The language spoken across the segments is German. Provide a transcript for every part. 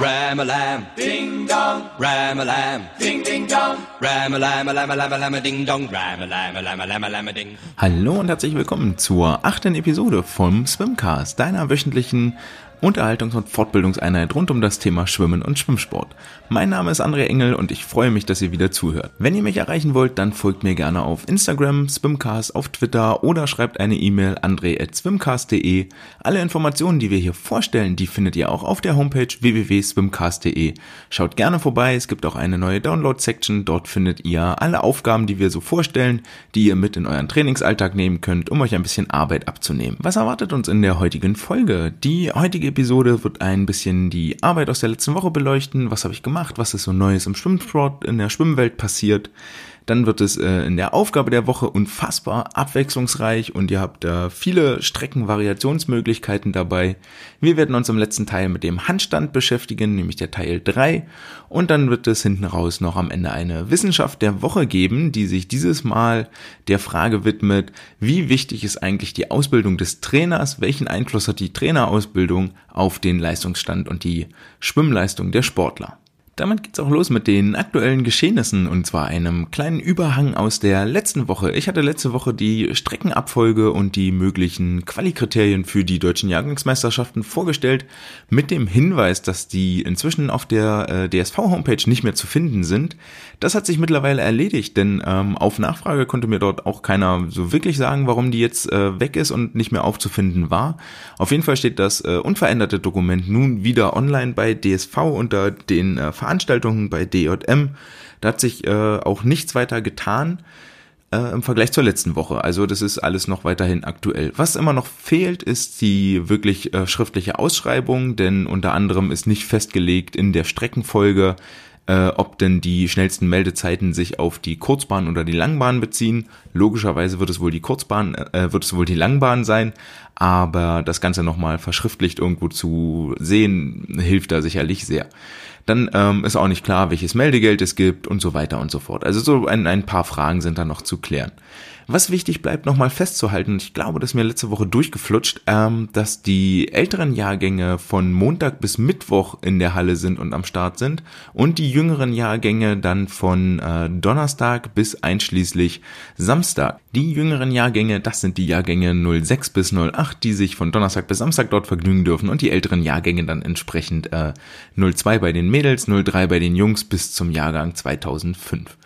Ram-a-lam, ding dong. Ram-a-lam, ding ding dong. Ram-a-lam, a lam a lam a lam a ding dong. Ram-a-lam, a lam a lam a lam a ding. Hallo und herzlich willkommen zur achten Episode vom Swimcast, deiner wöchentlichen Unterhaltungs- und Fortbildungseinheit rund um das Thema Schwimmen und Schwimmsport. Mein Name ist André Engel und ich freue mich, dass ihr wieder zuhört. Wenn ihr mich erreichen wollt, dann folgt mir gerne auf Instagram, Swimcast, auf Twitter oder schreibt eine E-Mail andre.swimcast.de. Alle Informationen, die wir hier vorstellen, die findet ihr auch auf der Homepage www.swimcast.de. Schaut gerne vorbei, es gibt auch eine neue Download-Section, dort findet ihr alle Aufgaben, die wir so vorstellen, die ihr mit in euren Trainingsalltag nehmen könnt, um euch ein bisschen Arbeit abzunehmen. Was erwartet uns in der heutigen Folge? Die heutige Episode wird ein bisschen die Arbeit aus der letzten Woche beleuchten. Was habe ich gemacht? Was ist so Neues im Schwimmsport, in der Schwimmwelt passiert? Dann wird es äh, in der Aufgabe der Woche unfassbar abwechslungsreich und ihr habt da viele Streckenvariationsmöglichkeiten dabei. Wir werden uns im letzten Teil mit dem Handstand beschäftigen, nämlich der Teil 3. Und dann wird es hinten raus noch am Ende eine Wissenschaft der Woche geben, die sich dieses Mal der Frage widmet, wie wichtig ist eigentlich die Ausbildung des Trainers, welchen Einfluss hat die Trainerausbildung auf den Leistungsstand und die Schwimmleistung der Sportler. Damit geht's auch los mit den aktuellen Geschehnissen und zwar einem kleinen Überhang aus der letzten Woche. Ich hatte letzte Woche die Streckenabfolge und die möglichen Qualikriterien für die deutschen Jahrgangsmeisterschaften vorgestellt mit dem Hinweis, dass die inzwischen auf der äh, DSV-Homepage nicht mehr zu finden sind. Das hat sich mittlerweile erledigt, denn ähm, auf Nachfrage konnte mir dort auch keiner so wirklich sagen, warum die jetzt äh, weg ist und nicht mehr aufzufinden war. Auf jeden Fall steht das äh, unveränderte Dokument nun wieder online bei DSV unter den äh, Veranstaltungen bei DJM. Da hat sich äh, auch nichts weiter getan äh, im Vergleich zur letzten Woche. Also das ist alles noch weiterhin aktuell. Was immer noch fehlt, ist die wirklich äh, schriftliche Ausschreibung, denn unter anderem ist nicht festgelegt in der Streckenfolge, äh, ob denn die schnellsten Meldezeiten sich auf die Kurzbahn oder die Langbahn beziehen. Logischerweise wird es wohl die Kurzbahn, äh, wird es wohl die Langbahn sein, aber das Ganze nochmal verschriftlicht irgendwo zu sehen, hilft da sicherlich sehr. Dann ähm, ist auch nicht klar, welches Meldegeld es gibt und so weiter und so fort. Also so ein, ein paar Fragen sind da noch zu klären. Was wichtig bleibt, nochmal festzuhalten, ich glaube, das ist mir letzte Woche durchgeflutscht, ähm, dass die älteren Jahrgänge von Montag bis Mittwoch in der Halle sind und am Start sind und die jüngeren Jahrgänge dann von äh, Donnerstag bis einschließlich Samstag. Die jüngeren Jahrgänge, das sind die Jahrgänge 06 bis 08, die sich von Donnerstag bis Samstag dort vergnügen dürfen und die älteren Jahrgänge dann entsprechend äh, 02 bei den Mädels, 03 bei den Jungs bis zum Jahrgang 2005.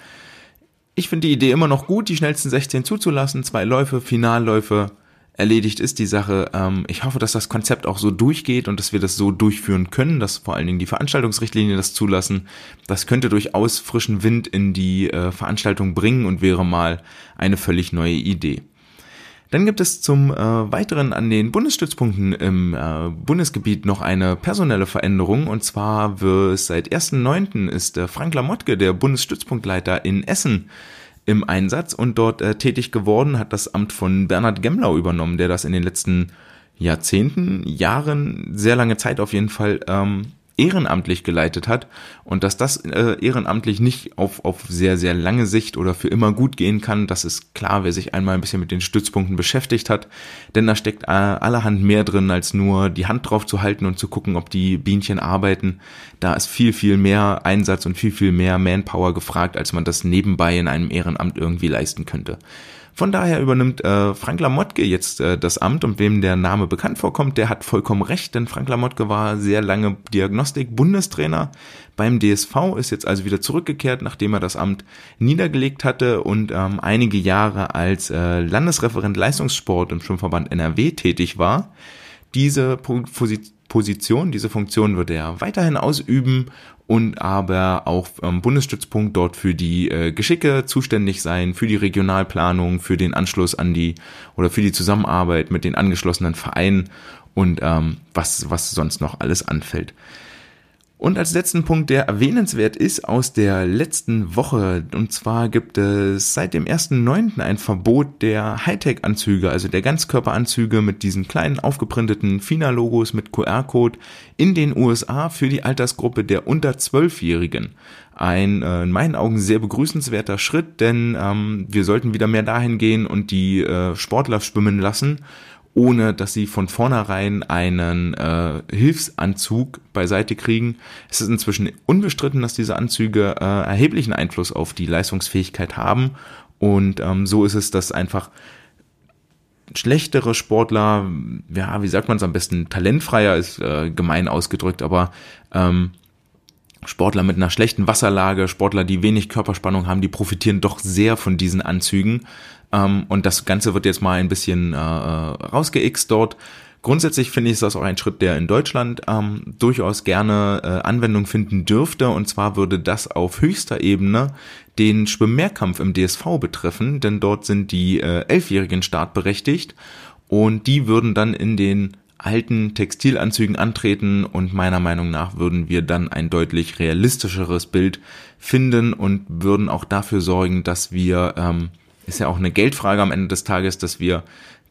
Ich finde die Idee immer noch gut, die schnellsten 16 zuzulassen, zwei Läufe, Finalläufe, erledigt ist die Sache. Ähm, ich hoffe, dass das Konzept auch so durchgeht und dass wir das so durchführen können, dass vor allen Dingen die Veranstaltungsrichtlinien das zulassen. Das könnte durchaus frischen Wind in die äh, Veranstaltung bringen und wäre mal eine völlig neue Idee. Dann gibt es zum äh, weiteren an den Bundesstützpunkten im äh, Bundesgebiet noch eine personelle Veränderung und zwar wird seit 1.9. ist äh, Frank Lamottke, der Bundesstützpunktleiter in Essen, im Einsatz und dort äh, tätig geworden, hat das Amt von Bernhard Gemlau übernommen, der das in den letzten Jahrzehnten, Jahren, sehr lange Zeit auf jeden Fall ähm, ehrenamtlich geleitet hat und dass das äh, ehrenamtlich nicht auf, auf sehr, sehr lange Sicht oder für immer gut gehen kann, das ist klar, wer sich einmal ein bisschen mit den Stützpunkten beschäftigt hat, denn da steckt äh, allerhand mehr drin, als nur die Hand drauf zu halten und zu gucken, ob die Bienchen arbeiten. Da ist viel, viel mehr Einsatz und viel, viel mehr Manpower gefragt, als man das nebenbei in einem Ehrenamt irgendwie leisten könnte. Von daher übernimmt äh, Frank Lamottke jetzt äh, das Amt und wem der Name bekannt vorkommt, der hat vollkommen recht, denn Frank Lamottke war sehr lange Diagnostik-Bundestrainer beim DSV, ist jetzt also wieder zurückgekehrt, nachdem er das Amt niedergelegt hatte und ähm, einige Jahre als äh, Landesreferent Leistungssport im Schwimmverband NRW tätig war. Diese Position, diese Funktion wird er weiterhin ausüben und aber auch ähm, Bundesstützpunkt dort für die äh, Geschicke zuständig sein, für die Regionalplanung, für den Anschluss an die oder für die Zusammenarbeit mit den angeschlossenen Vereinen und ähm, was, was sonst noch alles anfällt. Und als letzten Punkt, der erwähnenswert ist aus der letzten Woche, und zwar gibt es seit dem 1.9. ein Verbot der Hightech-Anzüge, also der Ganzkörperanzüge mit diesen kleinen aufgeprinteten FINA-Logos mit QR-Code in den USA für die Altersgruppe der unter 12-Jährigen. Ein äh, in meinen Augen sehr begrüßenswerter Schritt, denn ähm, wir sollten wieder mehr dahin gehen und die äh, Sportler schwimmen lassen ohne dass sie von vornherein einen äh, Hilfsanzug beiseite kriegen. Es ist inzwischen unbestritten, dass diese Anzüge äh, erheblichen Einfluss auf die Leistungsfähigkeit haben. Und ähm, so ist es, dass einfach schlechtere Sportler, ja, wie sagt man es am besten, talentfreier ist äh, gemein ausgedrückt, aber ähm, Sportler mit einer schlechten Wasserlage, Sportler, die wenig Körperspannung haben, die profitieren doch sehr von diesen Anzügen. Ähm, und das Ganze wird jetzt mal ein bisschen äh, äh rausgeixt dort. Grundsätzlich finde ich das auch ein Schritt, der in Deutschland ähm, durchaus gerne äh, Anwendung finden dürfte. Und zwar würde das auf höchster Ebene den Schwimmmehrkampf im DSV betreffen, denn dort sind die äh, Elfjährigen startberechtigt und die würden dann in den alten Textilanzügen antreten und meiner Meinung nach würden wir dann ein deutlich realistischeres Bild finden und würden auch dafür sorgen, dass wir, ähm, ist ja auch eine Geldfrage am Ende des Tages, dass wir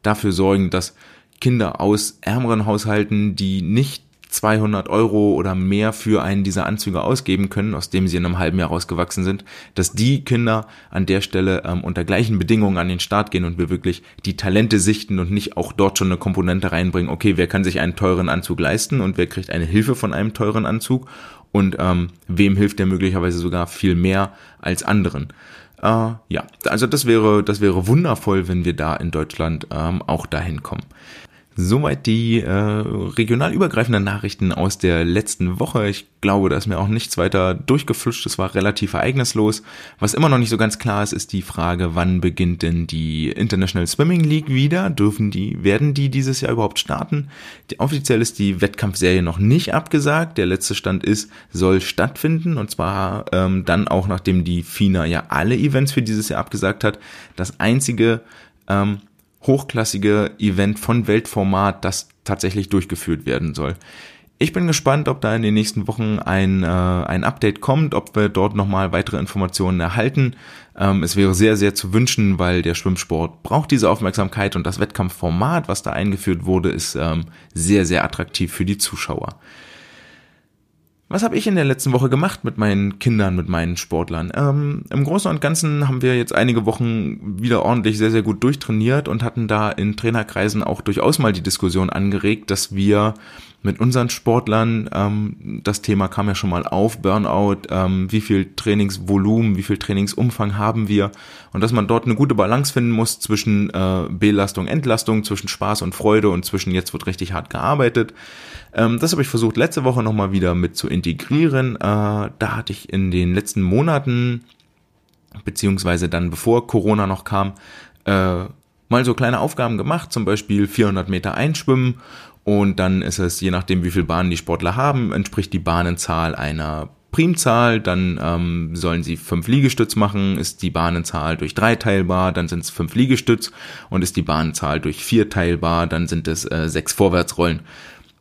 dafür sorgen, dass Kinder aus ärmeren Haushalten, die nicht 200 Euro oder mehr für einen dieser Anzüge ausgeben können, aus dem sie in einem halben Jahr rausgewachsen sind, dass die Kinder an der Stelle ähm, unter gleichen Bedingungen an den Start gehen und wir wirklich die Talente sichten und nicht auch dort schon eine Komponente reinbringen, okay, wer kann sich einen teuren Anzug leisten und wer kriegt eine Hilfe von einem teuren Anzug und ähm, wem hilft der möglicherweise sogar viel mehr als anderen. Äh, ja, also das wäre, das wäre wundervoll, wenn wir da in Deutschland ähm, auch dahin kommen. Soweit die äh, regional übergreifenden Nachrichten aus der letzten Woche. Ich glaube, da ist mir auch nichts weiter durchgeflutscht. Es war relativ ereignislos. Was immer noch nicht so ganz klar ist, ist die Frage, wann beginnt denn die International Swimming League wieder? Dürfen die, werden die dieses Jahr überhaupt starten? Die, offiziell ist die Wettkampfserie noch nicht abgesagt. Der letzte Stand ist, soll stattfinden und zwar ähm, dann auch, nachdem die FINA ja alle Events für dieses Jahr abgesagt hat. Das einzige ähm, hochklassige Event von Weltformat, das tatsächlich durchgeführt werden soll. Ich bin gespannt, ob da in den nächsten Wochen ein, äh, ein Update kommt, ob wir dort nochmal weitere Informationen erhalten. Ähm, es wäre sehr, sehr zu wünschen, weil der Schwimmsport braucht diese Aufmerksamkeit und das Wettkampfformat, was da eingeführt wurde, ist ähm, sehr, sehr attraktiv für die Zuschauer. Was habe ich in der letzten Woche gemacht mit meinen Kindern, mit meinen Sportlern? Ähm, Im Großen und Ganzen haben wir jetzt einige Wochen wieder ordentlich sehr, sehr gut durchtrainiert und hatten da in Trainerkreisen auch durchaus mal die Diskussion angeregt, dass wir mit unseren Sportlern, ähm, das Thema kam ja schon mal auf, Burnout, ähm, wie viel Trainingsvolumen, wie viel Trainingsumfang haben wir und dass man dort eine gute Balance finden muss zwischen äh, Belastung, Entlastung, zwischen Spaß und Freude und zwischen jetzt wird richtig hart gearbeitet. Ähm, das habe ich versucht letzte Woche nochmal wieder mit zu integrieren. Äh, da hatte ich in den letzten Monaten, beziehungsweise dann bevor Corona noch kam, äh, mal so kleine Aufgaben gemacht, zum Beispiel 400 Meter einschwimmen und dann ist es, je nachdem wie viel Bahnen die Sportler haben, entspricht die Bahnenzahl einer Primzahl, dann ähm, sollen sie fünf Liegestütz machen, ist die Bahnenzahl durch drei teilbar, dann sind es fünf Liegestütz. Und ist die Bahnenzahl durch vier teilbar, dann sind es äh, sechs Vorwärtsrollen.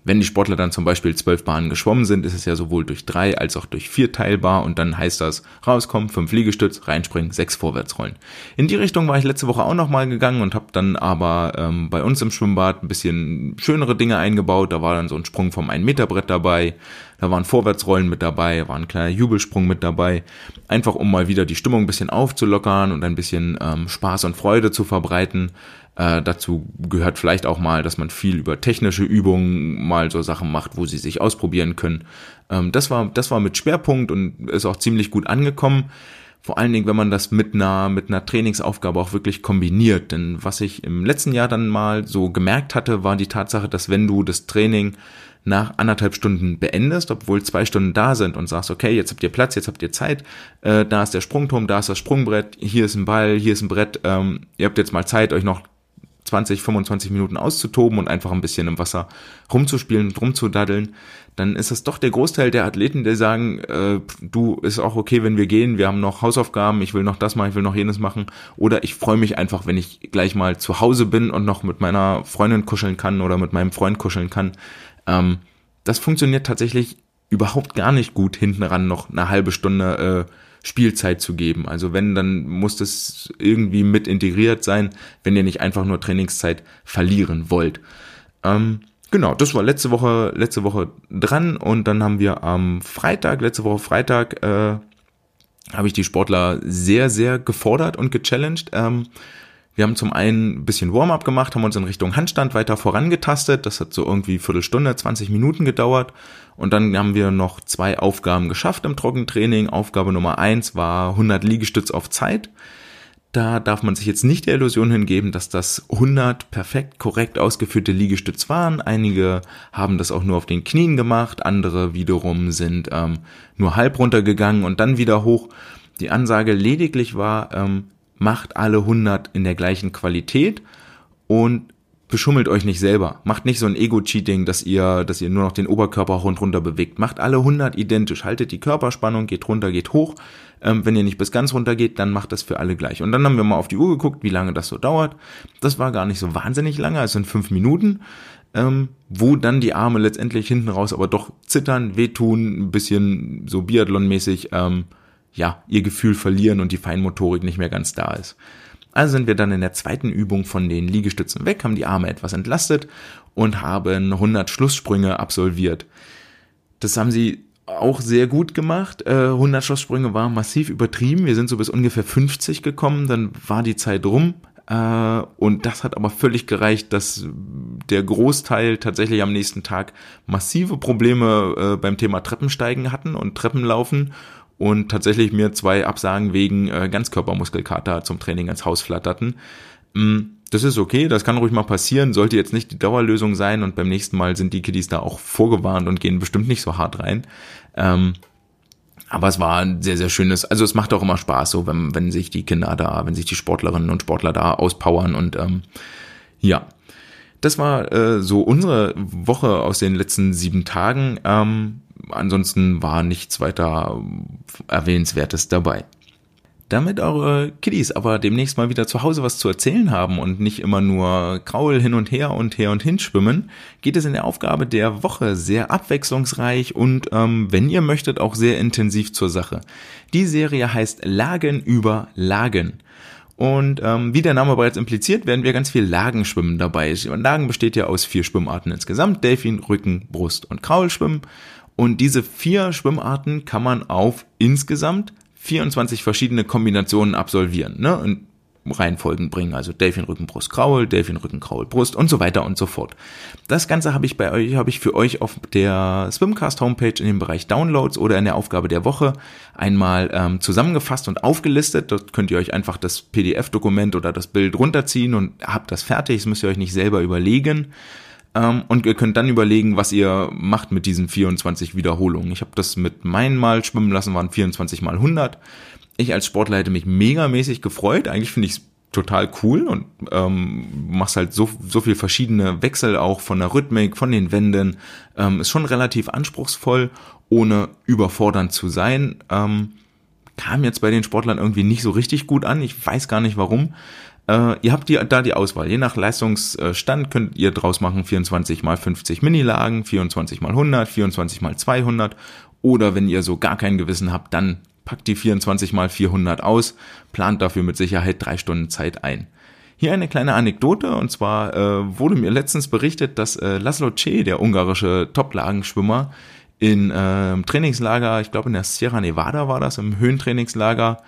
Wenn die Sportler dann zum Beispiel zwölf Bahnen geschwommen sind, ist es ja sowohl durch drei als auch durch vier teilbar und dann heißt das rauskommen, fünf Liegestütz, reinspringen, sechs Vorwärtsrollen. In die Richtung war ich letzte Woche auch nochmal gegangen und habe dann aber ähm, bei uns im Schwimmbad ein bisschen schönere Dinge eingebaut. Da war dann so ein Sprung vom 1 Meter Brett dabei, da waren Vorwärtsrollen mit dabei, war ein kleiner Jubelsprung mit dabei, einfach um mal wieder die Stimmung ein bisschen aufzulockern und ein bisschen ähm, Spaß und Freude zu verbreiten. Äh, dazu gehört vielleicht auch mal, dass man viel über technische Übungen mal so Sachen macht, wo sie sich ausprobieren können. Ähm, das war, das war mit Schwerpunkt und ist auch ziemlich gut angekommen. Vor allen Dingen, wenn man das mit einer, mit einer Trainingsaufgabe auch wirklich kombiniert. Denn was ich im letzten Jahr dann mal so gemerkt hatte, war die Tatsache, dass wenn du das Training nach anderthalb Stunden beendest, obwohl zwei Stunden da sind und sagst, okay, jetzt habt ihr Platz, jetzt habt ihr Zeit, äh, da ist der Sprungturm, da ist das Sprungbrett, hier ist ein Ball, hier ist ein Brett, ähm, ihr habt jetzt mal Zeit, euch noch 20, 25 Minuten auszutoben und einfach ein bisschen im Wasser rumzuspielen und rumzudaddeln, dann ist es doch der Großteil der Athleten, die sagen, äh, du, ist auch okay, wenn wir gehen, wir haben noch Hausaufgaben, ich will noch das machen, ich will noch jenes machen. Oder ich freue mich einfach, wenn ich gleich mal zu Hause bin und noch mit meiner Freundin kuscheln kann oder mit meinem Freund kuscheln kann. Ähm, das funktioniert tatsächlich überhaupt gar nicht gut, hinten ran noch eine halbe Stunde äh, Spielzeit zu geben. Also wenn, dann muss das irgendwie mit integriert sein, wenn ihr nicht einfach nur Trainingszeit verlieren wollt. Ähm, genau, das war letzte Woche, letzte Woche dran und dann haben wir am Freitag, letzte Woche Freitag, äh, habe ich die Sportler sehr, sehr gefordert und gechallenged. Ähm, Wir haben zum einen ein bisschen Warm-up gemacht, haben uns in Richtung Handstand weiter vorangetastet. Das hat so irgendwie Viertelstunde, 20 Minuten gedauert. Und dann haben wir noch zwei Aufgaben geschafft im Trockentraining. Aufgabe Nummer eins war 100 Liegestütz auf Zeit. Da darf man sich jetzt nicht der Illusion hingeben, dass das 100 perfekt korrekt ausgeführte Liegestütz waren. Einige haben das auch nur auf den Knien gemacht, andere wiederum sind ähm, nur halb runtergegangen und dann wieder hoch. Die Ansage lediglich war, ähm, macht alle 100 in der gleichen Qualität und beschummelt euch nicht selber. Macht nicht so ein Ego-Cheating, dass ihr, dass ihr nur noch den Oberkörper hoch und runter bewegt. Macht alle 100 identisch. Haltet die Körperspannung, geht runter, geht hoch. Ähm, wenn ihr nicht bis ganz runter geht, dann macht das für alle gleich. Und dann haben wir mal auf die Uhr geguckt, wie lange das so dauert. Das war gar nicht so wahnsinnig lange, es sind fünf Minuten. Ähm, wo dann die Arme letztendlich hinten raus aber doch zittern, wehtun, ein bisschen so Biathlon-mäßig, ähm, ja, ihr Gefühl verlieren und die Feinmotorik nicht mehr ganz da ist. Also sind wir dann in der zweiten Übung von den Liegestützen weg, haben die Arme etwas entlastet und haben 100 Schlusssprünge absolviert. Das haben sie auch sehr gut gemacht. 100 äh, Schlusssprünge war massiv übertrieben. Wir sind so bis ungefähr 50 gekommen, dann war die Zeit rum. Äh, und das hat aber völlig gereicht, dass der Großteil tatsächlich am nächsten Tag massive Probleme äh, beim Thema Treppensteigen hatten und Treppenlaufen und tatsächlich mir zwei Absagen wegen äh, Ganzkörpermuskelkater zum Training ins Haus flatterten. Mm, das ist okay, das kann ruhig mal passieren, sollte jetzt nicht die Dauerlösung sein und beim nächsten Mal sind die Kiddies da auch vorgewarnt und gehen bestimmt nicht so hart rein. Ähm, aber es war ein sehr, sehr schönes, also es macht auch immer Spaß, so wenn, wenn sich die Kinder da, wenn sich die Sportlerinnen und Sportler da auspowern und ähm, ja. Das war äh, so unsere Woche aus den letzten sieben Tagen. Ähm, ansonsten war nichts weiter erwähnenswertes dabei. Damit eure Kiddies aber demnächst mal wieder zu Hause was zu erzählen haben und nicht immer nur Kraul hin und her und her und hin schwimmen, geht es in der Aufgabe der Woche sehr abwechslungsreich und, ähm, wenn ihr möchtet, auch sehr intensiv zur Sache. Die Serie heißt Lagen über Lagen. Und ähm, wie der Name bereits impliziert, werden wir ganz viel Lagenschwimmen dabei. Lagen besteht ja aus vier Schwimmarten insgesamt. Delfin, Rücken, Brust und Kraulschwimmen. Und diese vier Schwimmarten kann man auf insgesamt 24 verschiedene Kombinationen absolvieren. Ne? Und Reihenfolgen bringen, also Delfin Rücken Brust Kraul, Delfin Rücken Kraul Brust und so weiter und so fort. Das Ganze habe ich bei euch, habe ich für euch auf der Swimcast Homepage in dem Bereich Downloads oder in der Aufgabe der Woche einmal ähm, zusammengefasst und aufgelistet. Dort könnt ihr euch einfach das PDF-Dokument oder das Bild runterziehen und habt das fertig. Das müsst ihr euch nicht selber überlegen. Ähm, und ihr könnt dann überlegen, was ihr macht mit diesen 24 Wiederholungen. Ich habe das mit meinen Mal schwimmen lassen, waren 24 mal 100. Ich als Sportler hätte mich megamäßig gefreut. Eigentlich finde ich es total cool und ähm, machst halt so, so viel verschiedene Wechsel auch von der Rhythmik, von den Wänden. Ähm, ist schon relativ anspruchsvoll, ohne überfordernd zu sein. Ähm, kam jetzt bei den Sportlern irgendwie nicht so richtig gut an. Ich weiß gar nicht warum. Äh, ihr habt die, da die Auswahl. Je nach Leistungsstand könnt ihr draus machen 24 mal 50 Minilagen, 24 mal 100, 24 mal 200 oder wenn ihr so gar kein Gewissen habt, dann packt die 24 mal 400 aus, plant dafür mit Sicherheit drei Stunden Zeit ein. Hier eine kleine Anekdote, und zwar äh, wurde mir letztens berichtet, dass äh, Laszlo C., der ungarische Toplagenschwimmer, in äh, Trainingslager, ich glaube in der Sierra Nevada war das, im Höhentrainingslager,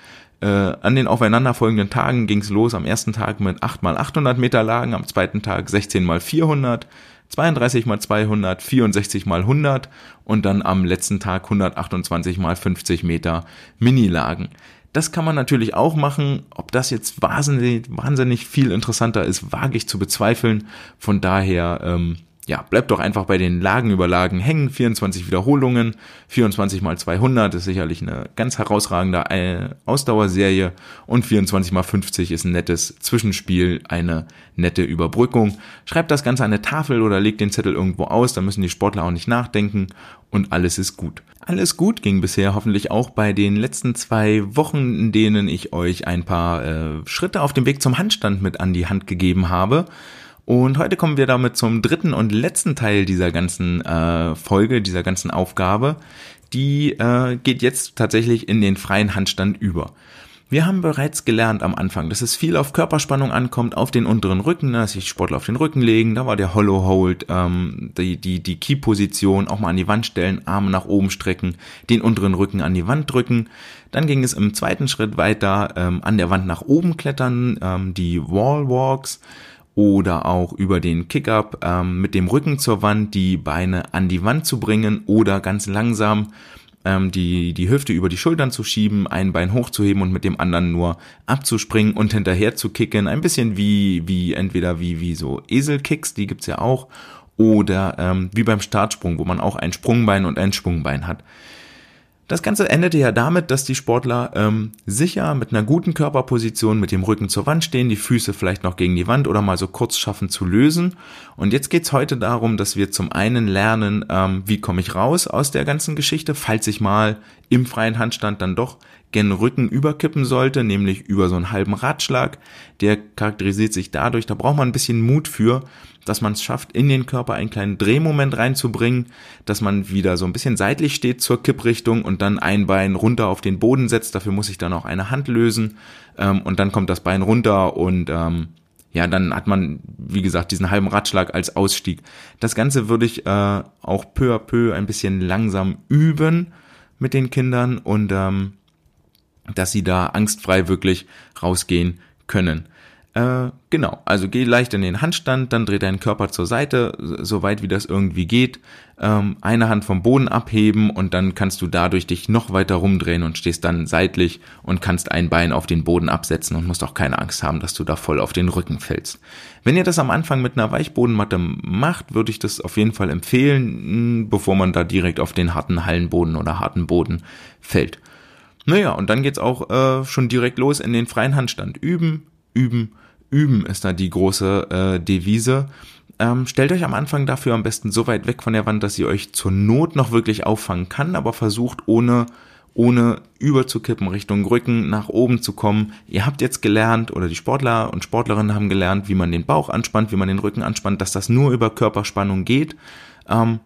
äh, an den aufeinanderfolgenden Tagen ging es los. Am ersten Tag mit 8 mal 800 Meter Lagen, am zweiten Tag 16 mal 400, 32 mal 200, 64 mal 100 und dann am letzten Tag 128 mal 50 Meter Minilagen. Das kann man natürlich auch machen. Ob das jetzt wahnsinnig, wahnsinnig viel interessanter ist, wage ich zu bezweifeln. Von daher ähm, ja, bleibt doch einfach bei den Lagen über Lagen hängen. 24 Wiederholungen, 24 mal 200 ist sicherlich eine ganz herausragende äh, Ausdauerserie und 24 mal 50 ist ein nettes Zwischenspiel, eine nette Überbrückung. Schreibt das Ganze an eine Tafel oder legt den Zettel irgendwo aus, da müssen die Sportler auch nicht nachdenken und alles ist gut. Alles gut ging bisher hoffentlich auch bei den letzten zwei Wochen, in denen ich euch ein paar äh, Schritte auf dem Weg zum Handstand mit an die Hand gegeben habe. Und heute kommen wir damit zum dritten und letzten Teil dieser ganzen äh, Folge, dieser ganzen Aufgabe. Die äh, geht jetzt tatsächlich in den freien Handstand über. Wir haben bereits gelernt am Anfang, dass es viel auf Körperspannung ankommt, auf den unteren Rücken, ne, dass sich Sportler auf den Rücken legen, da war der Hollow Hold, ähm, die, die, die Key-Position, auch mal an die Wand stellen, Arme nach oben strecken, den unteren Rücken an die Wand drücken. Dann ging es im zweiten Schritt weiter, ähm, an der Wand nach oben klettern, ähm, die Wall Walks oder auch über den Kick-Up ähm, mit dem Rücken zur Wand die Beine an die Wand zu bringen oder ganz langsam ähm, die, die Hüfte über die Schultern zu schieben, ein Bein hochzuheben und mit dem anderen nur abzuspringen und hinterher zu kicken. Ein bisschen wie, wie entweder wie, wie so Eselkicks, die gibt's ja auch, oder ähm, wie beim Startsprung, wo man auch ein Sprungbein und ein Schwungbein hat. Das Ganze endete ja damit, dass die Sportler ähm, sicher mit einer guten Körperposition mit dem Rücken zur Wand stehen, die Füße vielleicht noch gegen die Wand oder mal so kurz schaffen zu lösen. Und jetzt geht's heute darum, dass wir zum einen lernen, ähm, wie komme ich raus aus der ganzen Geschichte, falls ich mal im freien Handstand dann doch gen Rücken überkippen sollte, nämlich über so einen halben Ratschlag. Der charakterisiert sich dadurch, da braucht man ein bisschen Mut für, dass man es schafft, in den Körper einen kleinen Drehmoment reinzubringen, dass man wieder so ein bisschen seitlich steht zur Kipprichtung und dann ein Bein runter auf den Boden setzt. Dafür muss ich dann auch eine Hand lösen ähm, und dann kommt das Bein runter und ähm, ja, dann hat man, wie gesagt, diesen halben Ratschlag als Ausstieg. Das Ganze würde ich äh, auch peu à peu ein bisschen langsam üben mit den Kindern und ähm, dass sie da angstfrei wirklich rausgehen können. Äh, genau, also geh leicht in den Handstand, dann dreh deinen Körper zur Seite, so weit wie das irgendwie geht. Ähm, eine Hand vom Boden abheben und dann kannst du dadurch dich noch weiter rumdrehen und stehst dann seitlich und kannst ein Bein auf den Boden absetzen und musst auch keine Angst haben, dass du da voll auf den Rücken fällst. Wenn ihr das am Anfang mit einer Weichbodenmatte macht, würde ich das auf jeden Fall empfehlen, bevor man da direkt auf den harten Hallenboden oder harten Boden fällt. Naja, und dann geht's auch äh, schon direkt los in den freien Handstand. Üben, üben, üben ist da die große äh, Devise. Ähm, stellt euch am Anfang dafür am besten so weit weg von der Wand, dass sie euch zur Not noch wirklich auffangen kann, aber versucht ohne ohne überzukippen Richtung Rücken nach oben zu kommen. Ihr habt jetzt gelernt oder die Sportler und Sportlerinnen haben gelernt, wie man den Bauch anspannt, wie man den Rücken anspannt, dass das nur über Körperspannung geht. Ähm,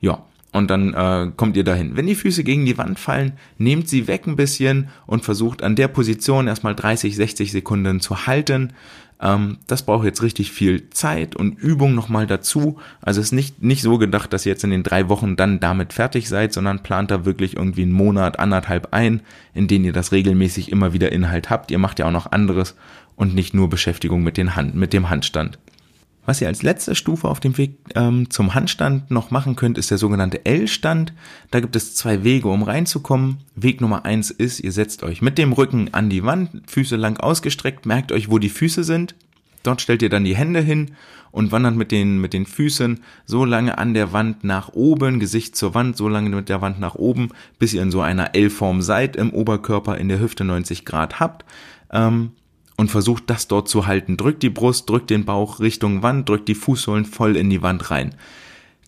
ja, und dann äh, kommt ihr dahin. Wenn die Füße gegen die Wand fallen, nehmt sie weg ein bisschen und versucht an der Position erstmal 30, 60 Sekunden zu halten. Ähm, das braucht jetzt richtig viel Zeit und Übung nochmal dazu. Also es ist nicht, nicht so gedacht, dass ihr jetzt in den drei Wochen dann damit fertig seid, sondern plant da wirklich irgendwie einen Monat, anderthalb ein, in denen ihr das regelmäßig immer wieder Inhalt habt. Ihr macht ja auch noch anderes und nicht nur Beschäftigung mit, den Hand, mit dem Handstand. Was ihr als letzte Stufe auf dem Weg ähm, zum Handstand noch machen könnt, ist der sogenannte L-Stand. Da gibt es zwei Wege, um reinzukommen. Weg Nummer eins ist, ihr setzt euch mit dem Rücken an die Wand, Füße lang ausgestreckt, merkt euch, wo die Füße sind. Dort stellt ihr dann die Hände hin und wandert mit den, mit den Füßen so lange an der Wand nach oben, Gesicht zur Wand, so lange mit der Wand nach oben, bis ihr in so einer L-Form seid, im Oberkörper in der Hüfte 90 Grad habt. Ähm, und versucht das dort zu halten. Drückt die Brust, drückt den Bauch Richtung Wand, drückt die Fußsohlen voll in die Wand rein.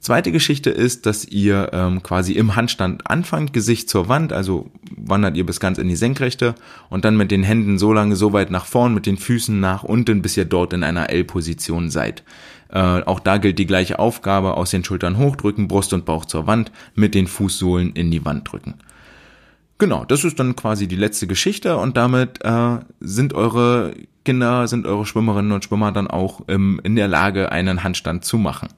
Zweite Geschichte ist, dass ihr ähm, quasi im Handstand anfangt, Gesicht zur Wand, also wandert ihr bis ganz in die Senkrechte und dann mit den Händen so lange so weit nach vorn, mit den Füßen nach unten, bis ihr dort in einer L-Position seid. Äh, auch da gilt die gleiche Aufgabe, aus den Schultern hochdrücken, Brust und Bauch zur Wand, mit den Fußsohlen in die Wand drücken. Genau, das ist dann quasi die letzte Geschichte und damit äh, sind eure Kinder, sind eure Schwimmerinnen und Schwimmer dann auch ähm, in der Lage, einen Handstand zu machen.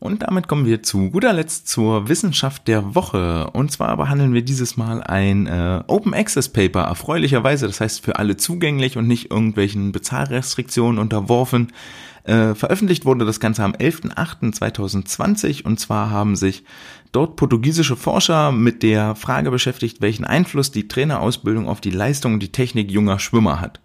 Und damit kommen wir zu guter Letzt zur Wissenschaft der Woche. Und zwar behandeln wir dieses Mal ein äh, Open Access Paper, erfreulicherweise, das heißt für alle zugänglich und nicht irgendwelchen Bezahlrestriktionen unterworfen. Äh, veröffentlicht wurde das Ganze am 11.08.2020 und zwar haben sich dort portugiesische Forscher mit der Frage beschäftigt, welchen Einfluss die Trainerausbildung auf die Leistung und die Technik junger Schwimmer hat.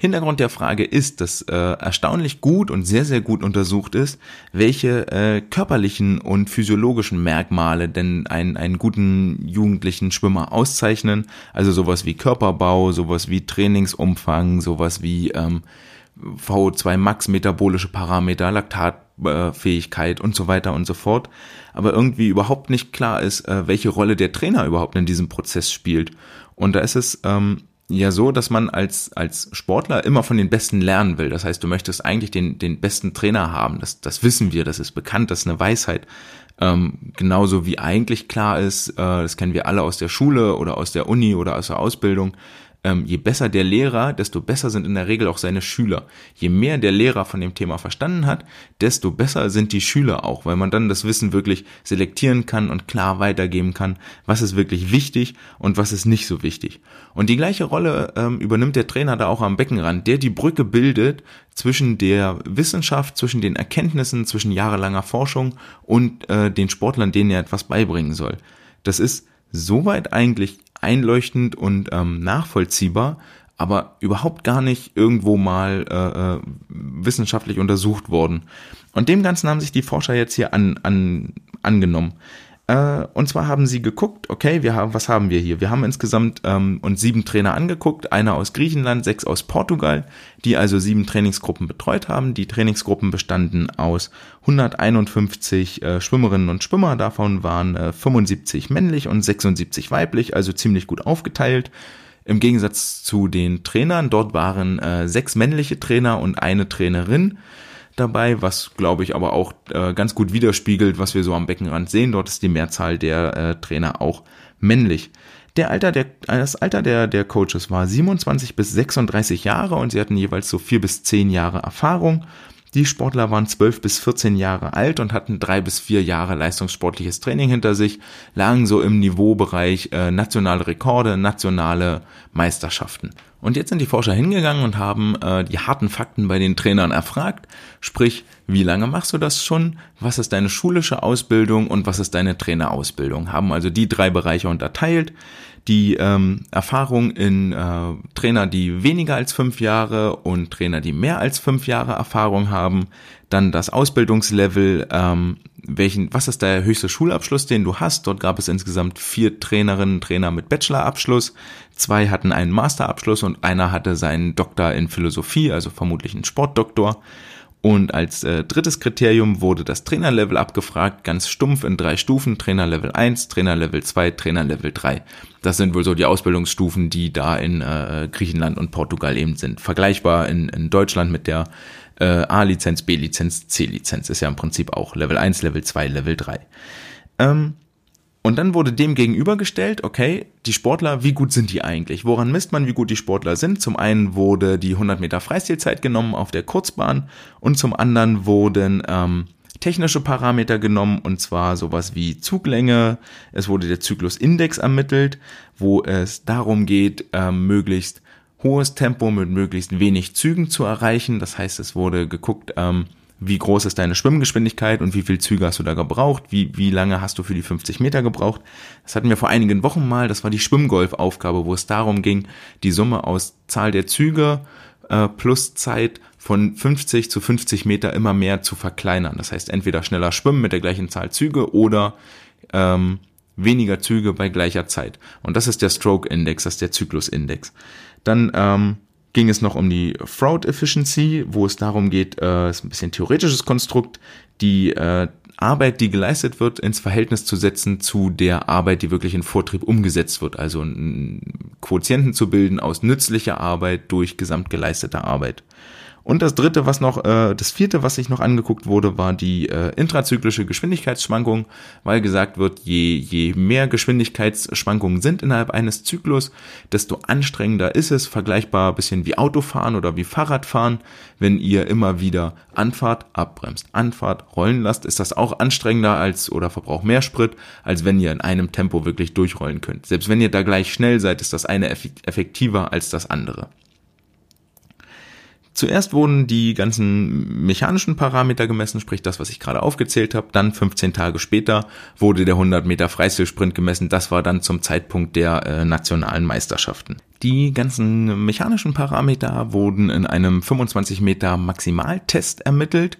Hintergrund der Frage ist, dass äh, erstaunlich gut und sehr, sehr gut untersucht ist, welche äh, körperlichen und physiologischen Merkmale denn einen, einen guten jugendlichen Schwimmer auszeichnen. Also sowas wie Körperbau, sowas wie Trainingsumfang, sowas wie ähm, VO2 Max metabolische Parameter, Laktatfähigkeit und so weiter und so fort. Aber irgendwie überhaupt nicht klar ist, äh, welche Rolle der Trainer überhaupt in diesem Prozess spielt. Und da ist es ähm, ja so, dass man als, als Sportler immer von den Besten lernen will. Das heißt, du möchtest eigentlich den, den besten Trainer haben. Das, das wissen wir, das ist bekannt, das ist eine Weisheit. Ähm, genauso wie eigentlich klar ist, äh, das kennen wir alle aus der Schule oder aus der Uni oder aus der Ausbildung, ähm, je besser der Lehrer, desto besser sind in der Regel auch seine Schüler. Je mehr der Lehrer von dem Thema verstanden hat, desto besser sind die Schüler auch, weil man dann das Wissen wirklich selektieren kann und klar weitergeben kann, was ist wirklich wichtig und was ist nicht so wichtig. Und die gleiche Rolle ähm, übernimmt der Trainer da auch am Beckenrand, der die Brücke bildet zwischen der Wissenschaft, zwischen den Erkenntnissen, zwischen jahrelanger Forschung und äh, den Sportlern, denen er etwas beibringen soll. Das ist soweit eigentlich einleuchtend und ähm, nachvollziehbar, aber überhaupt gar nicht irgendwo mal äh, äh, wissenschaftlich untersucht worden. Und dem Ganzen haben sich die Forscher jetzt hier an, an, angenommen. Äh, und zwar haben sie geguckt, okay, wir haben, was haben wir hier? Wir haben insgesamt ähm, uns sieben Trainer angeguckt, einer aus Griechenland, sechs aus Portugal, die also sieben Trainingsgruppen betreut haben. Die Trainingsgruppen bestanden aus 151 äh, Schwimmerinnen und Schwimmer, davon waren äh, 75 männlich und 76 weiblich, also ziemlich gut aufgeteilt. Im Gegensatz zu den Trainern, dort waren äh, sechs männliche Trainer und eine Trainerin dabei, was glaube ich aber auch äh, ganz gut widerspiegelt, was wir so am Beckenrand sehen. Dort ist die Mehrzahl der äh, Trainer auch männlich. Der Alter der, das Alter der, der Coaches war 27 bis 36 Jahre und sie hatten jeweils so vier bis zehn Jahre Erfahrung. Die Sportler waren 12 bis 14 Jahre alt und hatten drei bis vier Jahre leistungssportliches Training hinter sich, lagen so im Niveaubereich äh, nationale Rekorde, nationale Meisterschaften. Und jetzt sind die Forscher hingegangen und haben äh, die harten Fakten bei den Trainern erfragt. Sprich, wie lange machst du das schon? Was ist deine schulische Ausbildung und was ist deine Trainerausbildung? Haben also die drei Bereiche unterteilt. Die ähm, Erfahrung in äh, Trainer, die weniger als fünf Jahre und Trainer, die mehr als fünf Jahre Erfahrung haben. Dann das Ausbildungslevel, ähm, welchen, was ist der höchste Schulabschluss, den du hast? Dort gab es insgesamt vier Trainerinnen, Trainer mit Bachelorabschluss. Zwei hatten einen Masterabschluss und einer hatte seinen Doktor in Philosophie, also vermutlich einen Sportdoktor. Und als äh, drittes Kriterium wurde das Trainerlevel abgefragt, ganz stumpf in drei Stufen, Trainerlevel 1, Trainerlevel 2, Trainerlevel 3. Das sind wohl so die Ausbildungsstufen, die da in äh, Griechenland und Portugal eben sind. Vergleichbar in, in Deutschland mit der äh, A-Lizenz, B-Lizenz, C-Lizenz. Ist ja im Prinzip auch Level 1, Level 2, Level 3. Ähm, und dann wurde dem gegenübergestellt, okay, die Sportler, wie gut sind die eigentlich? Woran misst man, wie gut die Sportler sind? Zum einen wurde die 100 Meter Freistilzeit genommen auf der Kurzbahn und zum anderen wurden ähm, technische Parameter genommen und zwar sowas wie Zuglänge. Es wurde der Zyklusindex ermittelt, wo es darum geht, ähm, möglichst hohes Tempo mit möglichst wenig Zügen zu erreichen. Das heißt, es wurde geguckt, ähm, wie groß ist deine Schwimmgeschwindigkeit und wie viel Züge hast du da gebraucht, wie, wie lange hast du für die 50 Meter gebraucht. Das hatten wir vor einigen Wochen mal, das war die Schwimmgolf-Aufgabe, wo es darum ging, die Summe aus Zahl der Züge äh, plus Zeit von 50 zu 50 Meter immer mehr zu verkleinern. Das heißt, entweder schneller schwimmen mit der gleichen Zahl Züge oder ähm, weniger Züge bei gleicher Zeit. Und das ist der Stroke Index, das ist der Zyklus-Index. Dann ähm, ging es noch um die Fraud Efficiency, wo es darum geht, äh, ist ein bisschen theoretisches Konstrukt, die äh, Arbeit, die geleistet wird, ins Verhältnis zu setzen zu der Arbeit, die wirklich in Vortrieb umgesetzt wird. Also einen Quotienten zu bilden aus nützlicher Arbeit durch gesamt geleistete Arbeit. Und das dritte, was noch, äh, das vierte, was sich noch angeguckt wurde, war die äh, intrazyklische Geschwindigkeitsschwankung, weil gesagt wird, je, je mehr Geschwindigkeitsschwankungen sind innerhalb eines Zyklus, desto anstrengender ist es, vergleichbar bisschen wie Autofahren oder wie Fahrradfahren. Wenn ihr immer wieder anfahrt, abbremst, anfahrt, rollen lasst, ist das auch anstrengender als oder verbraucht mehr Sprit, als wenn ihr in einem Tempo wirklich durchrollen könnt. Selbst wenn ihr da gleich schnell seid, ist das eine effektiver als das andere. Zuerst wurden die ganzen mechanischen Parameter gemessen, sprich das, was ich gerade aufgezählt habe. Dann 15 Tage später wurde der 100 Meter Freistilsprint gemessen. Das war dann zum Zeitpunkt der äh, nationalen Meisterschaften. Die ganzen mechanischen Parameter wurden in einem 25 Meter Maximaltest ermittelt.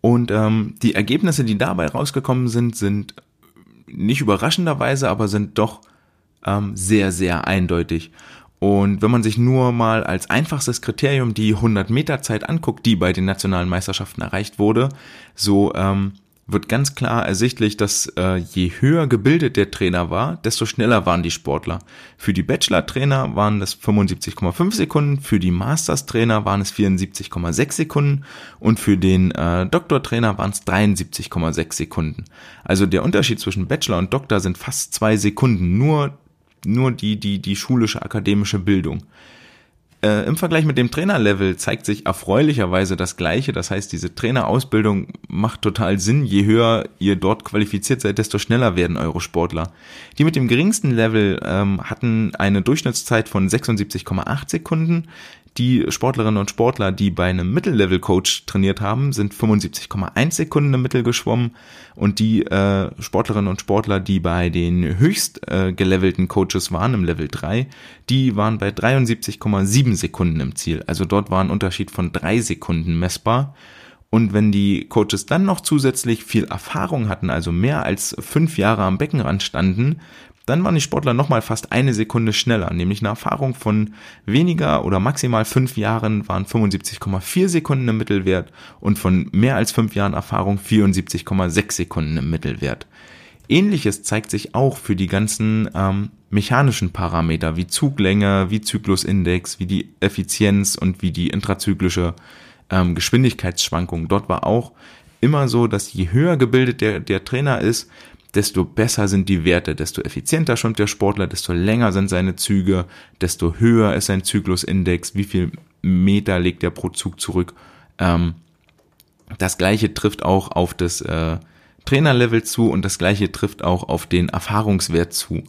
Und ähm, die Ergebnisse, die dabei rausgekommen sind, sind nicht überraschenderweise, aber sind doch ähm, sehr, sehr eindeutig. Und wenn man sich nur mal als einfachstes Kriterium die 100 Meter Zeit anguckt, die bei den nationalen Meisterschaften erreicht wurde, so ähm, wird ganz klar ersichtlich, dass äh, je höher gebildet der Trainer war, desto schneller waren die Sportler. Für die Bachelor-Trainer waren das 75,5 Sekunden, für die Masters-Trainer waren es 74,6 Sekunden und für den äh, Doktor-Trainer waren es 73,6 Sekunden. Also der Unterschied zwischen Bachelor und Doktor sind fast zwei Sekunden. Nur nur die, die, die schulische, akademische Bildung. Äh, Im Vergleich mit dem Trainerlevel zeigt sich erfreulicherweise das Gleiche. Das heißt, diese Trainerausbildung macht total Sinn. Je höher ihr dort qualifiziert seid, desto schneller werden eure Sportler. Die mit dem geringsten Level ähm, hatten eine Durchschnittszeit von 76,8 Sekunden. Die Sportlerinnen und Sportler, die bei einem Mittellevel-Coach trainiert haben, sind 75,1 Sekunden im Mittel geschwommen und die äh, Sportlerinnen und Sportler, die bei den höchst äh, gelevelten Coaches waren, im Level 3, die waren bei 73,7 Sekunden im Ziel. Also dort war ein Unterschied von drei Sekunden messbar. Und wenn die Coaches dann noch zusätzlich viel Erfahrung hatten, also mehr als fünf Jahre am Beckenrand standen, dann waren die Sportler nochmal fast eine Sekunde schneller, nämlich eine Erfahrung von weniger oder maximal fünf Jahren waren 75,4 Sekunden im Mittelwert und von mehr als fünf Jahren Erfahrung 74,6 Sekunden im Mittelwert. Ähnliches zeigt sich auch für die ganzen ähm, mechanischen Parameter wie Zuglänge, wie Zyklusindex, wie die Effizienz und wie die intrazyklische ähm, Geschwindigkeitsschwankung. Dort war auch immer so, dass je höher gebildet der, der Trainer ist, desto besser sind die Werte, desto effizienter schwimmt der Sportler, desto länger sind seine Züge, desto höher ist sein Zyklusindex, wie viel Meter legt er pro Zug zurück. Ähm, das gleiche trifft auch auf das äh, Trainerlevel zu und das gleiche trifft auch auf den Erfahrungswert zu.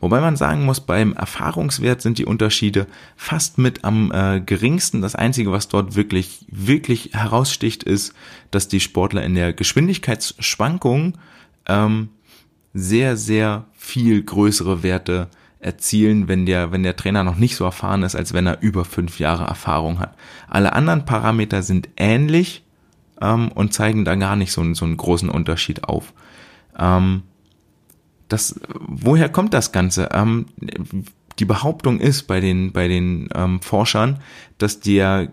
Wobei man sagen muss, beim Erfahrungswert sind die Unterschiede fast mit am äh, geringsten. Das Einzige, was dort wirklich, wirklich heraussticht, ist, dass die Sportler in der Geschwindigkeitsschwankung ähm, sehr, sehr viel größere Werte erzielen, wenn der, wenn der Trainer noch nicht so erfahren ist, als wenn er über fünf Jahre Erfahrung hat. Alle anderen Parameter sind ähnlich ähm, und zeigen da gar nicht so, so einen großen Unterschied auf. Ähm, das, woher kommt das Ganze? Ähm, die Behauptung ist bei den, bei den ähm, Forschern, dass der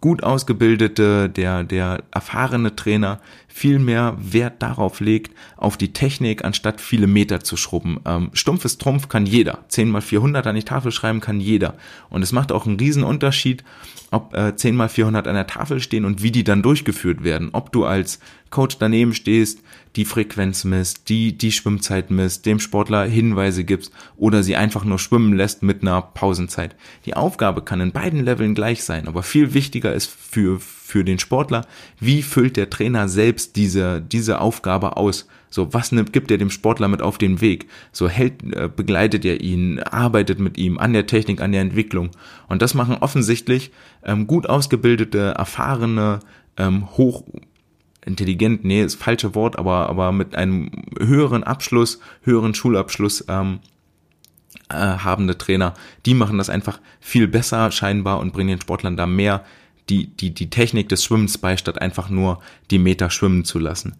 gut ausgebildete, der, der erfahrene Trainer viel mehr Wert darauf legt, auf die Technik, anstatt viele Meter zu schrubben. Ähm, stumpfes Trumpf kann jeder. 10 mal 400 an die Tafel schreiben kann jeder. Und es macht auch einen riesen Unterschied, ob äh, 10 mal 400 an der Tafel stehen und wie die dann durchgeführt werden. Ob du als Coach daneben stehst, die Frequenz misst, die, die Schwimmzeit misst, dem Sportler Hinweise gibst oder sie einfach nur schwimmen lässt mit einer Pausenzeit. Die Aufgabe kann in beiden Leveln gleich sein, aber viel wichtiger ist für, für den Sportler, wie füllt der Trainer selbst diese, diese Aufgabe aus? So, was nimmt, gibt er dem Sportler mit auf den Weg? So hält, äh, begleitet er ihn, arbeitet mit ihm an der Technik, an der Entwicklung. Und das machen offensichtlich ähm, gut ausgebildete, erfahrene, ähm, hoch intelligent, nee, ist falsche Wort, aber, aber mit einem höheren Abschluss, höheren Schulabschluss ähm, äh, habende Trainer, die machen das einfach viel besser scheinbar und bringen den Sportlern da mehr die, die, die Technik des Schwimmens bei, statt einfach nur die Meter schwimmen zu lassen.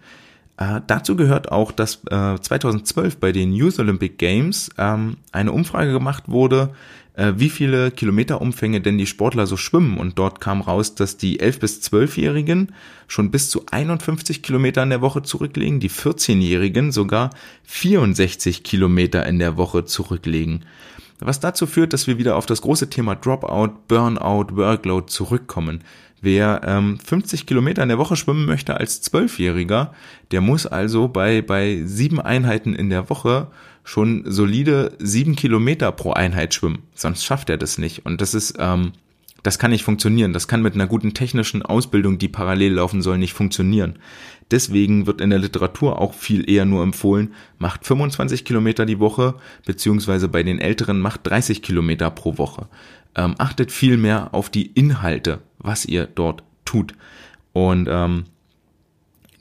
Äh, dazu gehört auch, dass äh, 2012 bei den Youth Olympic Games ähm, eine Umfrage gemacht wurde, äh, wie viele Kilometerumfänge denn die Sportler so schwimmen. Und dort kam raus, dass die 11- bis 12-Jährigen schon bis zu 51 Kilometer in der Woche zurücklegen, die 14-Jährigen sogar 64 Kilometer in der Woche zurücklegen. Was dazu führt, dass wir wieder auf das große Thema Dropout, Burnout, Workload zurückkommen. Wer ähm, 50 Kilometer in der Woche schwimmen möchte als Zwölfjähriger, der muss also bei, bei sieben Einheiten in der Woche schon solide sieben Kilometer pro Einheit schwimmen. Sonst schafft er das nicht. Und das ist, ähm, das kann nicht funktionieren. Das kann mit einer guten technischen Ausbildung, die parallel laufen soll, nicht funktionieren. Deswegen wird in der Literatur auch viel eher nur empfohlen, macht 25 Kilometer die Woche, beziehungsweise bei den Älteren macht 30 Kilometer pro Woche. Ähm, achtet viel mehr auf die Inhalte, was ihr dort tut. Und ähm,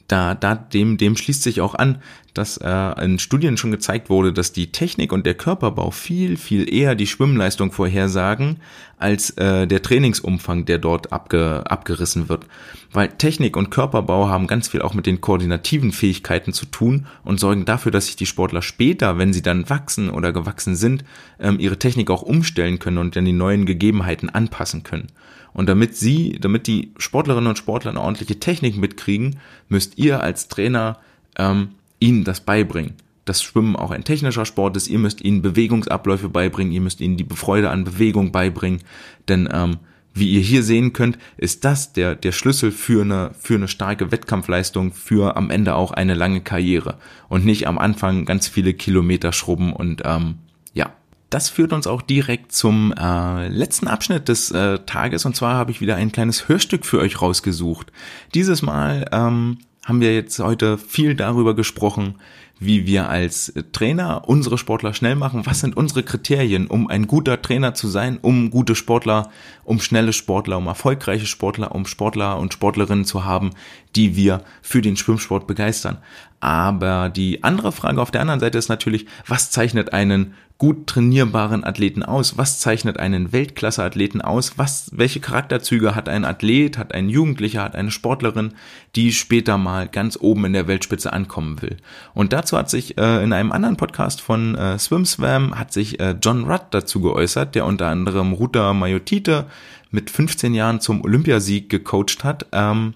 da, da dem, dem schließt sich auch an, dass äh, in Studien schon gezeigt wurde, dass die Technik und der Körperbau viel, viel eher die Schwimmleistung vorhersagen, als äh, der Trainingsumfang, der dort abge, abgerissen wird. Weil Technik und Körperbau haben ganz viel auch mit den koordinativen Fähigkeiten zu tun und sorgen dafür, dass sich die Sportler später, wenn sie dann wachsen oder gewachsen sind, ähm, ihre Technik auch umstellen können und dann die neuen Gegebenheiten anpassen können. Und damit sie, damit die Sportlerinnen und Sportler eine ordentliche Technik mitkriegen, müsst ihr als Trainer ähm, ihnen das beibringen. Das Schwimmen auch ein technischer Sport ist. Ihr müsst ihnen Bewegungsabläufe beibringen. Ihr müsst ihnen die Freude an Bewegung beibringen. Denn ähm, wie ihr hier sehen könnt, ist das der, der Schlüssel für eine, für eine starke Wettkampfleistung, für am Ende auch eine lange Karriere. Und nicht am Anfang ganz viele Kilometer schrubben und ähm, ja, das führt uns auch direkt zum äh, letzten Abschnitt des äh, Tages und zwar habe ich wieder ein kleines Hörstück für euch rausgesucht. Dieses Mal ähm, haben wir jetzt heute viel darüber gesprochen, wie wir als Trainer unsere Sportler schnell machen. Was sind unsere Kriterien, um ein guter Trainer zu sein, um gute Sportler, um schnelle Sportler, um erfolgreiche Sportler, um Sportler und Sportlerinnen zu haben, die wir für den Schwimmsport begeistern. Aber die andere Frage auf der anderen Seite ist natürlich, was zeichnet einen gut trainierbaren Athleten aus? Was zeichnet einen Weltklasse-Athleten aus? Was, welche Charakterzüge hat ein Athlet, hat ein Jugendlicher, hat eine Sportlerin, die später mal ganz oben in der Weltspitze ankommen will? Und dazu hat sich äh, in einem anderen Podcast von äh, SwimSwam hat sich äh, John Rudd dazu geäußert, der unter anderem Ruta Majotite mit 15 Jahren zum Olympiasieg gecoacht hat. Ähm,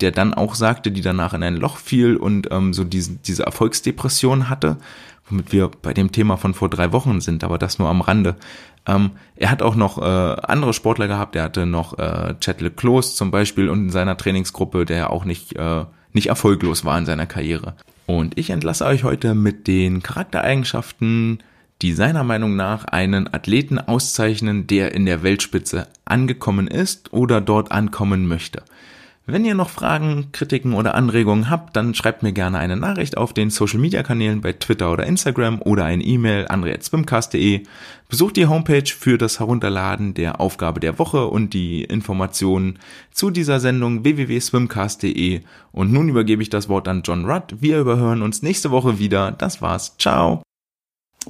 der dann auch sagte, die danach in ein Loch fiel und ähm, so diese, diese Erfolgsdepression hatte womit wir bei dem Thema von vor drei Wochen sind, aber das nur am Rande. Ähm, er hat auch noch äh, andere Sportler gehabt, er hatte noch äh, Chad Leclos zum Beispiel und in seiner Trainingsgruppe, der auch nicht, äh, nicht erfolglos war in seiner Karriere. Und ich entlasse euch heute mit den Charaktereigenschaften, die seiner Meinung nach einen Athleten auszeichnen, der in der Weltspitze angekommen ist oder dort ankommen möchte. Wenn ihr noch Fragen, Kritiken oder Anregungen habt, dann schreibt mir gerne eine Nachricht auf den Social Media Kanälen bei Twitter oder Instagram oder eine E-Mail andre@swimcast.de. Besucht die Homepage für das Herunterladen der Aufgabe der Woche und die Informationen zu dieser Sendung www.swimcast.de. Und nun übergebe ich das Wort an John Rudd. Wir überhören uns nächste Woche wieder. Das war's. Ciao.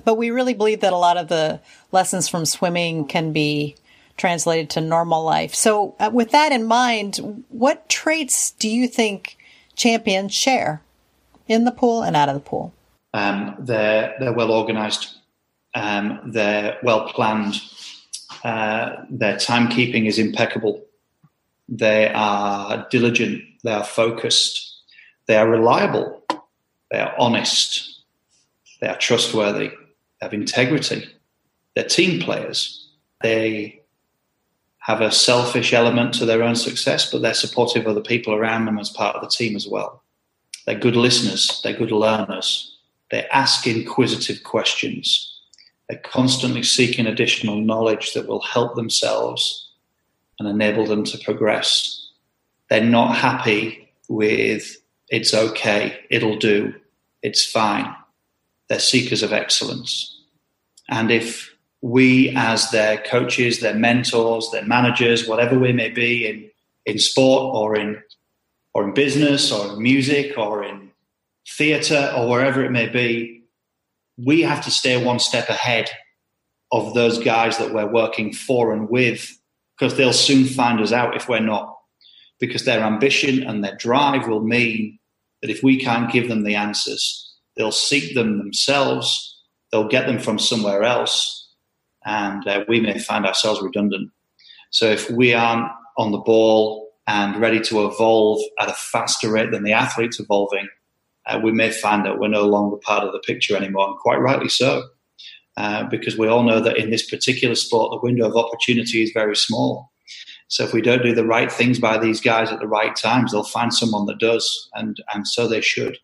But we really believe that a lot of the lessons from swimming can be translated to normal life. So, uh, with that in mind, what traits do you think champions share in the pool and out of the pool? Um, they're they're well organised. Um, they're well planned. Uh, their timekeeping is impeccable. They are diligent. They are focused. They are reliable. They are honest. They are trustworthy. They have integrity. They're team players. They have a selfish element to their own success, but they're supportive of the people around them as part of the team as well. They're good listeners, they're good learners, they ask inquisitive questions, they're constantly seeking additional knowledge that will help themselves and enable them to progress. They're not happy with it's okay, it'll do, it's fine. They're seekers of excellence. And if we as their coaches, their mentors, their managers, whatever we may be in in sport or in or in business or in music or in theatre or wherever it may be, we have to stay one step ahead of those guys that we're working for and with because they'll soon find us out if we're not. Because their ambition and their drive will mean that if we can't give them the answers, they'll seek them themselves, they'll get them from somewhere else, and uh, we may find ourselves redundant. So if we aren't on the ball and ready to evolve at a faster rate than the athletes evolving, uh, we may find that we're no longer part of the picture anymore, and quite rightly so. Uh, because we all know that in this particular sport, the window of opportunity is very small. So if we don't do the right things by these guys at the right times, they'll find someone that does, and and so they should.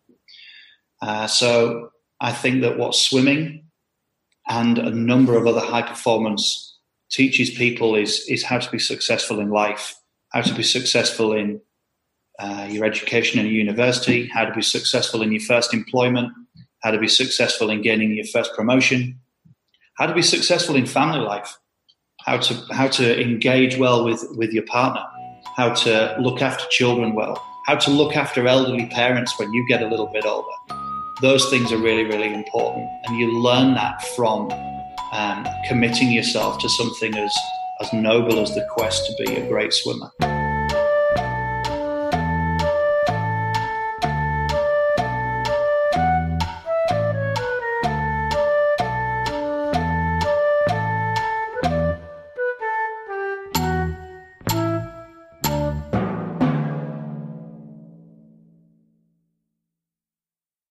Uh, so I think that what swimming and a number of other high performance teaches people is is how to be successful in life, how to be successful in uh, your education in a university, how to be successful in your first employment, how to be successful in gaining your first promotion, how to be successful in family life, how to how to engage well with with your partner, how to look after children well, how to look after elderly parents when you get a little bit older those things are really, really important. And you learn that from um, committing yourself to something as, as noble as the quest to be a great swimmer.